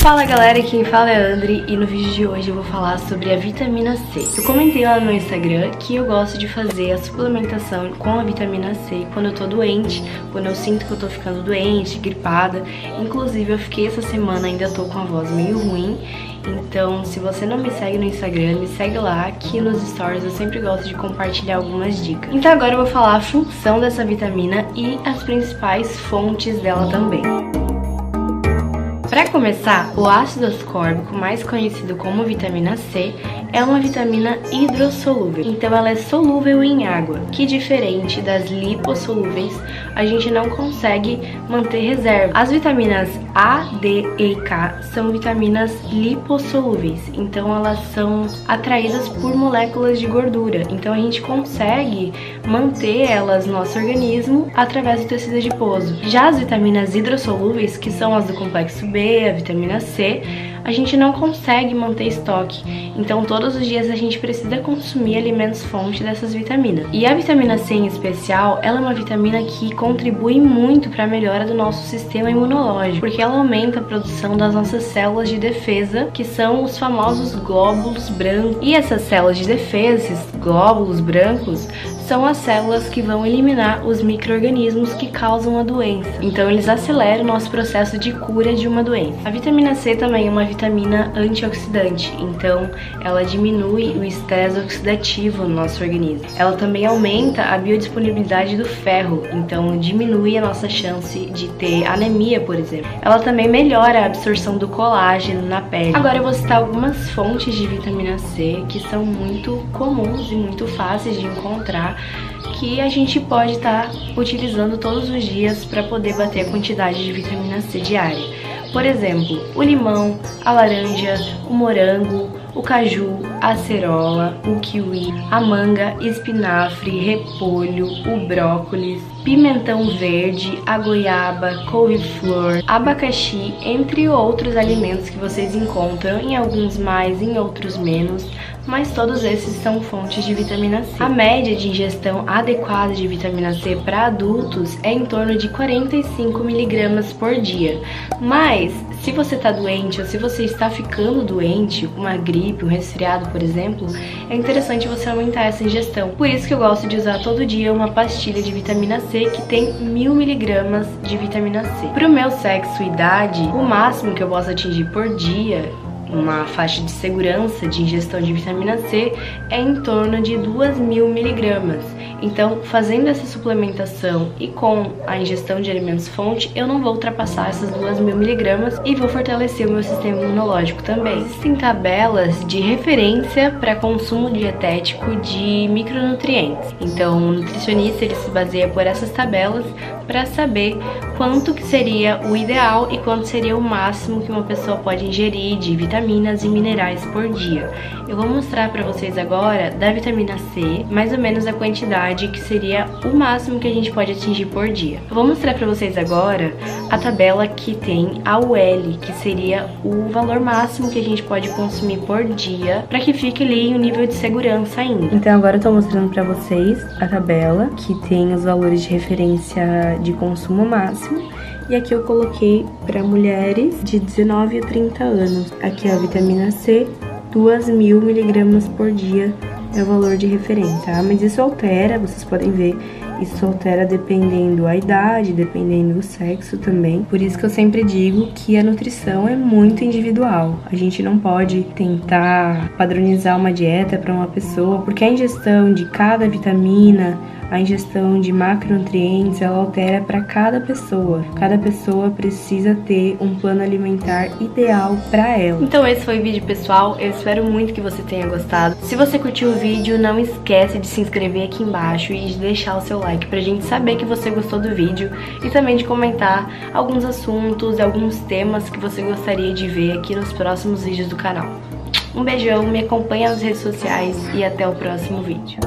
Fala galera, quem fala é a Andri e no vídeo de hoje eu vou falar sobre a vitamina C. Eu comentei lá no Instagram que eu gosto de fazer a suplementação com a vitamina C quando eu tô doente, quando eu sinto que eu tô ficando doente, gripada. Inclusive eu fiquei essa semana, ainda tô com a voz meio ruim, então se você não me segue no Instagram, me segue lá, que nos stories eu sempre gosto de compartilhar algumas dicas. Então agora eu vou falar a função dessa vitamina e as principais fontes dela também. Para começar, o ácido ascórbico, mais conhecido como vitamina C, é uma vitamina hidrossolúvel, então ela é solúvel em água, que diferente das lipossolúveis, a gente não consegue manter reserva. As vitaminas A, D e K são vitaminas lipossolúveis, então elas são atraídas por moléculas de gordura, então a gente consegue manter elas no nosso organismo através do tecido adiposo. Já as vitaminas hidrossolúveis, que são as do complexo B, a vitamina C, a gente não consegue manter estoque. Então todos os dias a gente precisa consumir alimentos fonte dessas vitaminas. E a vitamina C em especial, ela é uma vitamina que contribui muito para a melhora do nosso sistema imunológico, porque ela aumenta a produção das nossas células de defesa, que são os famosos glóbulos brancos. E essas células de defesa, esses glóbulos brancos, são as células que vão eliminar os micro-organismos que causam a doença. Então eles aceleram o nosso processo de cura de uma doença. A vitamina C também é uma vitamina antioxidante, então ela diminui o estresse oxidativo no nosso organismo. Ela também aumenta a biodisponibilidade do ferro, então diminui a nossa chance de ter anemia, por exemplo. Ela também melhora a absorção do colágeno na pele. Agora eu vou citar algumas fontes de vitamina C que são muito comuns e muito fáceis de encontrar que a gente pode estar tá utilizando todos os dias para poder bater a quantidade de vitamina C diária. Por exemplo, o limão, a laranja, o morango, o caju, a acerola, o kiwi, a manga, espinafre, repolho, o brócolis, pimentão verde, a goiaba, couve-flor, abacaxi, entre outros alimentos que vocês encontram em alguns mais, em outros menos, mas todos esses são fontes de vitamina C. A média de ingestão adequada de vitamina C para adultos é em torno de 45 miligramas por dia. Mas, se você está doente ou se você está ficando doente, uma gripe, um resfriado, por exemplo, é interessante você aumentar essa ingestão. Por isso que eu gosto de usar todo dia uma pastilha de vitamina C que tem mil miligramas de vitamina C. Para o meu sexo e idade, o máximo que eu posso atingir por dia uma faixa de segurança de ingestão de vitamina C é em torno de 2 mil miligramas. Então, fazendo essa suplementação e com a ingestão de alimentos fonte, eu não vou ultrapassar essas 2 mil miligramas e vou fortalecer o meu sistema imunológico também. Existem tabelas de referência para consumo dietético de micronutrientes. Então, o nutricionista ele se baseia por essas tabelas para saber quanto que seria o ideal e quanto seria o máximo que uma pessoa pode ingerir de vitaminas e minerais por dia. Eu vou mostrar para vocês agora da vitamina C, mais ou menos a quantidade que seria o máximo que a gente pode atingir por dia. Eu vou mostrar para vocês agora a tabela que tem a UL, que seria o valor máximo que a gente pode consumir por dia, para que fique ali o nível de segurança ainda. Então agora eu tô mostrando para vocês a tabela que tem os valores de referência de consumo máximo. E aqui eu coloquei para mulheres de 19 a 30 anos. Aqui é a vitamina C, 2.000 miligramas por dia é o valor de referência, tá? Mas isso altera, vocês podem ver, isso altera dependendo a idade, dependendo do sexo também. Por isso que eu sempre digo que a nutrição é muito individual. A gente não pode tentar padronizar uma dieta para uma pessoa, porque a ingestão de cada vitamina, a ingestão de macronutrientes ela altera para cada pessoa. Cada pessoa precisa ter um plano alimentar ideal para ela. Então esse foi o vídeo pessoal, eu espero muito que você tenha gostado. Se você curtiu o vídeo, não esquece de se inscrever aqui embaixo e de deixar o seu like pra gente saber que você gostou do vídeo e também de comentar alguns assuntos e alguns temas que você gostaria de ver aqui nos próximos vídeos do canal. Um beijão, me acompanha nas redes sociais e até o próximo vídeo.